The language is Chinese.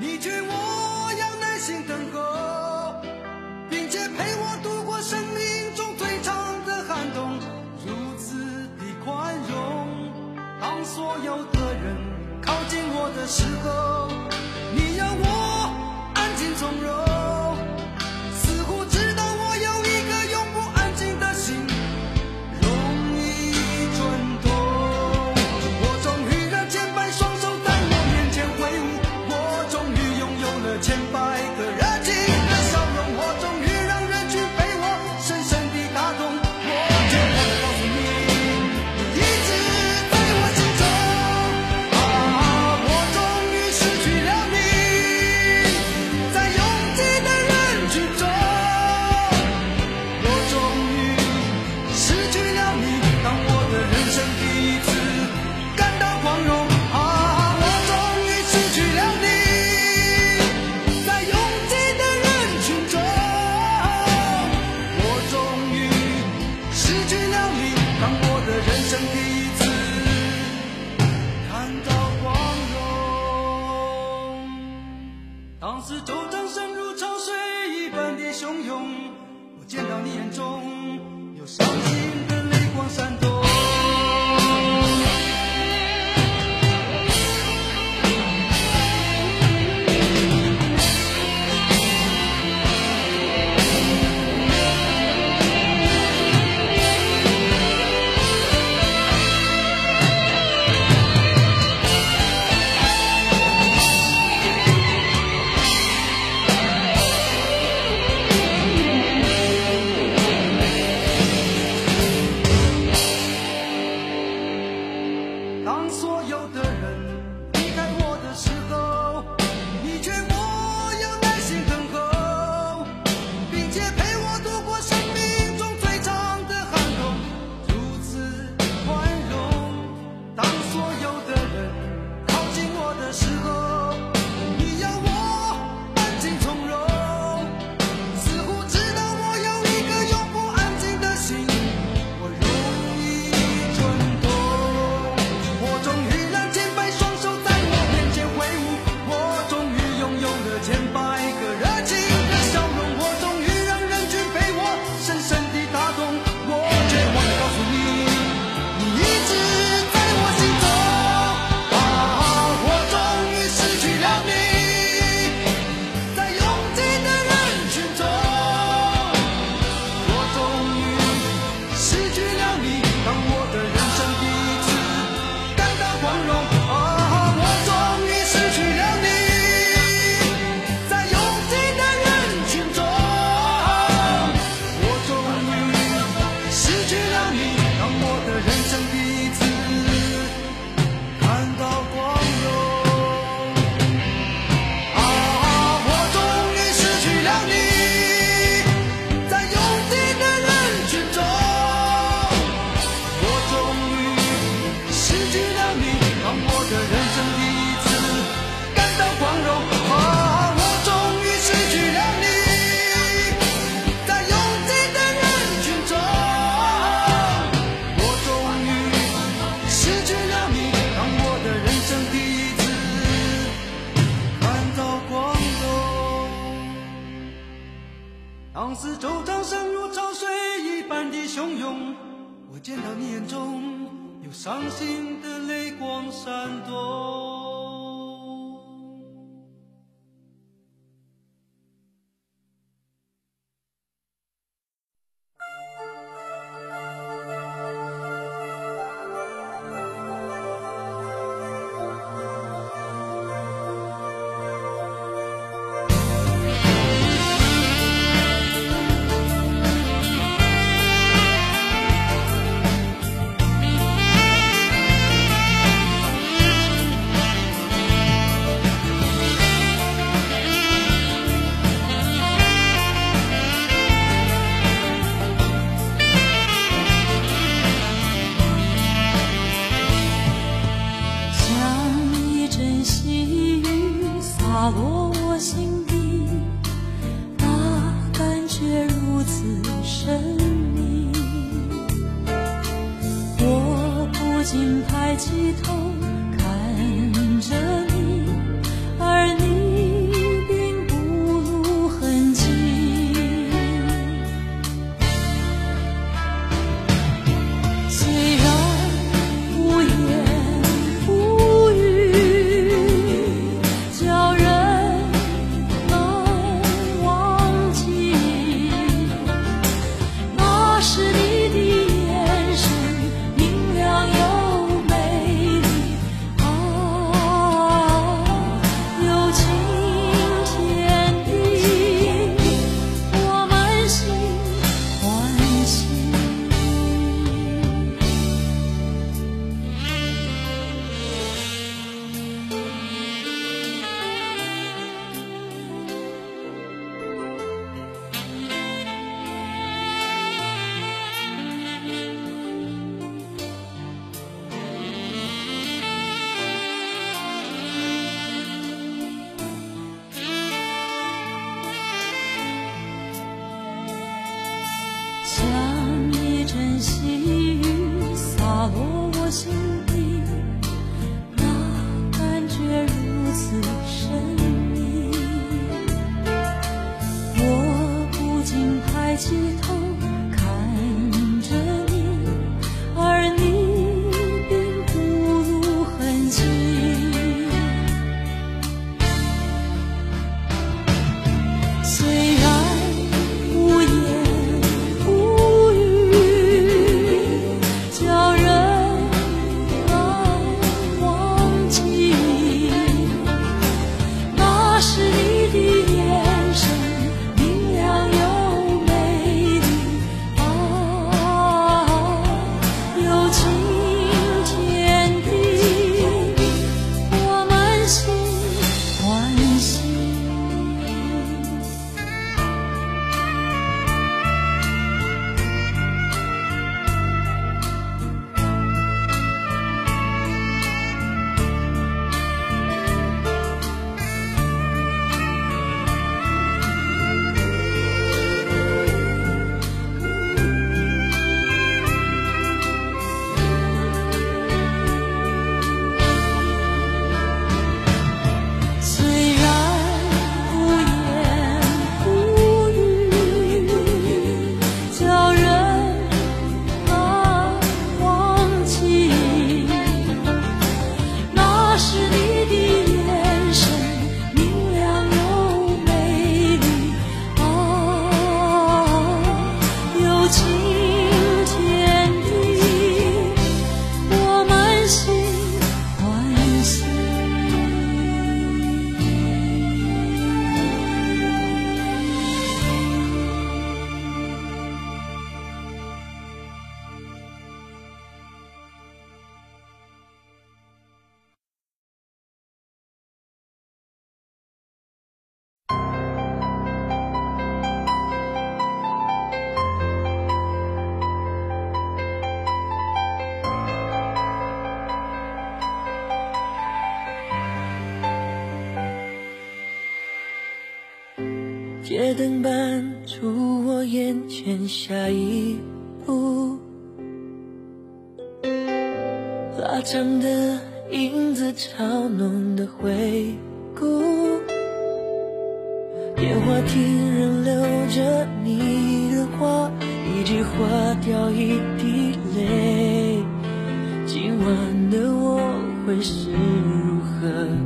你劝我要耐心等候，并且陪我度过生命中最长的寒冬，如此的宽容。当所有的人靠近我的时候。当四周掌声如潮水一般的汹涌我见到你眼中有伤心的泪光闪动。往事如声，如潮水一般的汹涌。我见到你眼中，有伤心的泪光闪动。心。街灯伴出我眼前下一步拉长的影子，嘲弄的回顾电话亭仍留着你的话，一句话掉一滴泪。今晚的我会是如何？